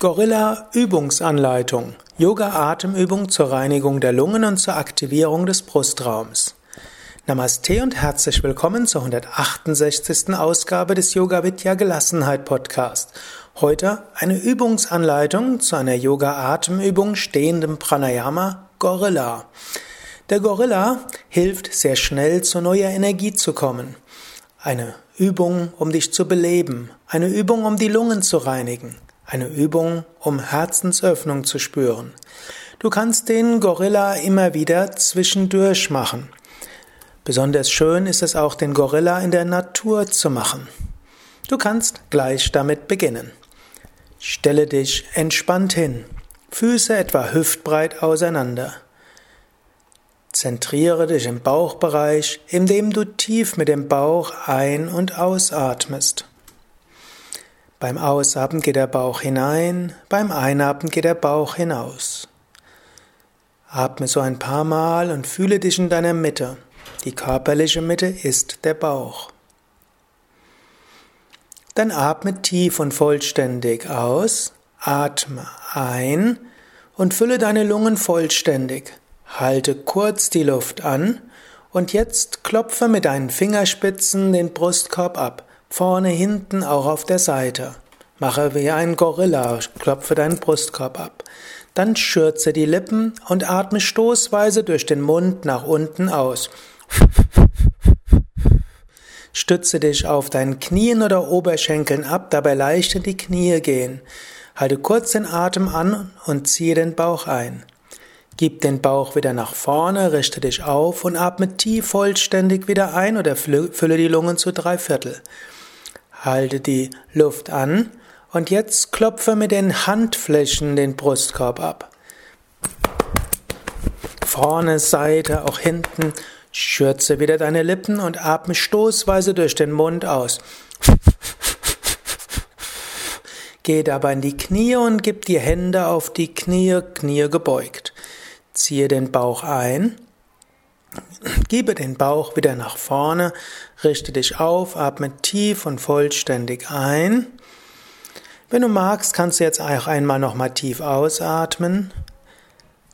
Gorilla Übungsanleitung. Yoga Atemübung zur Reinigung der Lungen und zur Aktivierung des Brustraums. Namaste und herzlich willkommen zur 168. Ausgabe des Yoga Vidya Gelassenheit Podcast. Heute eine Übungsanleitung zu einer Yoga Atemübung stehendem Pranayama Gorilla. Der Gorilla hilft sehr schnell zu neuer Energie zu kommen. Eine Übung, um dich zu beleben, eine Übung, um die Lungen zu reinigen, eine Übung, um Herzensöffnung zu spüren. Du kannst den Gorilla immer wieder zwischendurch machen. Besonders schön ist es auch, den Gorilla in der Natur zu machen. Du kannst gleich damit beginnen. Stelle dich entspannt hin, Füße etwa hüftbreit auseinander. Zentriere dich im Bauchbereich, indem du tief mit dem Bauch ein- und ausatmest. Beim Ausatmen geht der Bauch hinein, beim Einatmen geht der Bauch hinaus. Atme so ein paar Mal und fühle dich in deiner Mitte. Die körperliche Mitte ist der Bauch. Dann atme tief und vollständig aus, atme ein und fülle deine Lungen vollständig. Halte kurz die Luft an und jetzt klopfe mit deinen Fingerspitzen den Brustkorb ab vorne, hinten, auch auf der Seite. Mache wie ein Gorilla, klopfe deinen Brustkorb ab. Dann schürze die Lippen und atme stoßweise durch den Mund nach unten aus. Stütze dich auf deinen Knien oder Oberschenkeln ab, dabei leicht in die Knie gehen. Halte kurz den Atem an und ziehe den Bauch ein. Gib den Bauch wieder nach vorne, richte dich auf und atme tief vollständig wieder ein oder fülle die Lungen zu drei Viertel. Halte die Luft an und jetzt klopfe mit den Handflächen den Brustkorb ab. Vorne, Seite, auch hinten. Schürze wieder deine Lippen und atme stoßweise durch den Mund aus. Geh dabei in die Knie und gib die Hände auf die Knie, Knie gebeugt. Ziehe den Bauch ein Gebe den Bauch wieder nach vorne, richte dich auf, atme tief und vollständig ein. Wenn du magst, kannst du jetzt auch einmal nochmal tief ausatmen.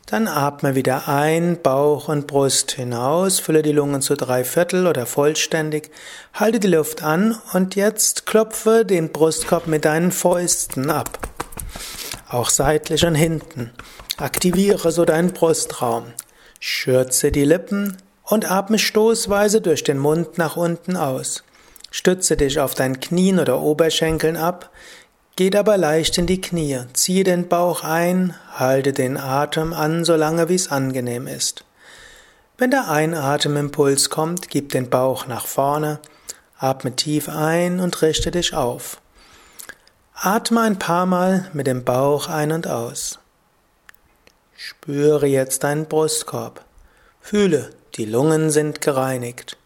Dann atme wieder ein, Bauch und Brust hinaus, fülle die Lungen zu drei Viertel oder vollständig, halte die Luft an und jetzt klopfe den Brustkorb mit deinen Fäusten ab. Auch seitlich und hinten. Aktiviere so deinen Brustraum. Schürze die Lippen und atme stoßweise durch den Mund nach unten aus. Stütze dich auf deinen Knien oder Oberschenkeln ab, geh dabei leicht in die Knie, ziehe den Bauch ein, halte den Atem an, solange wie es angenehm ist. Wenn der Einatemimpuls kommt, gib den Bauch nach vorne, atme tief ein und richte dich auf. Atme ein paar Mal mit dem Bauch ein und aus. Spüre jetzt deinen Brustkorb. Fühle, die Lungen sind gereinigt.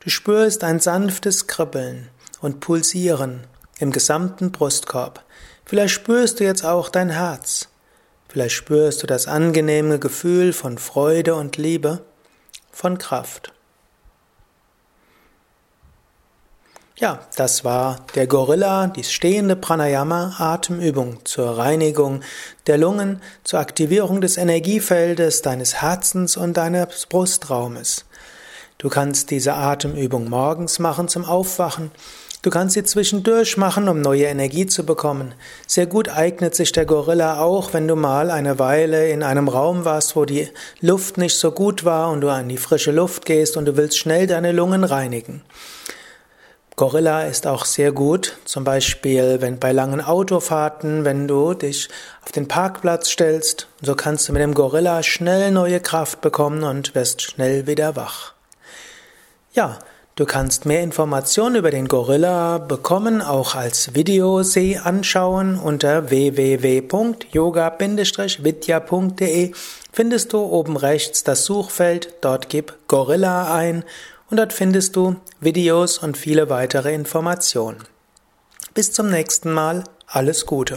Du spürst ein sanftes Kribbeln und Pulsieren im gesamten Brustkorb. Vielleicht spürst du jetzt auch dein Herz. Vielleicht spürst du das angenehme Gefühl von Freude und Liebe, von Kraft. Ja, das war der Gorilla, die stehende Pranayama Atemübung zur Reinigung der Lungen, zur Aktivierung des Energiefeldes deines Herzens und deines Brustraumes. Du kannst diese Atemübung morgens machen zum Aufwachen. Du kannst sie zwischendurch machen, um neue Energie zu bekommen. Sehr gut eignet sich der Gorilla auch, wenn du mal eine Weile in einem Raum warst, wo die Luft nicht so gut war und du an die frische Luft gehst und du willst schnell deine Lungen reinigen. Gorilla ist auch sehr gut, zum Beispiel wenn bei langen Autofahrten, wenn du dich auf den Parkplatz stellst, so kannst du mit dem Gorilla schnell neue Kraft bekommen und wirst schnell wieder wach. Ja, du kannst mehr Informationen über den Gorilla bekommen, auch als Video sie anschauen. Unter www.yoga-vidya.de findest du oben rechts das Suchfeld, dort gib Gorilla ein und dort findest du Videos und viele weitere Informationen. Bis zum nächsten Mal, alles Gute.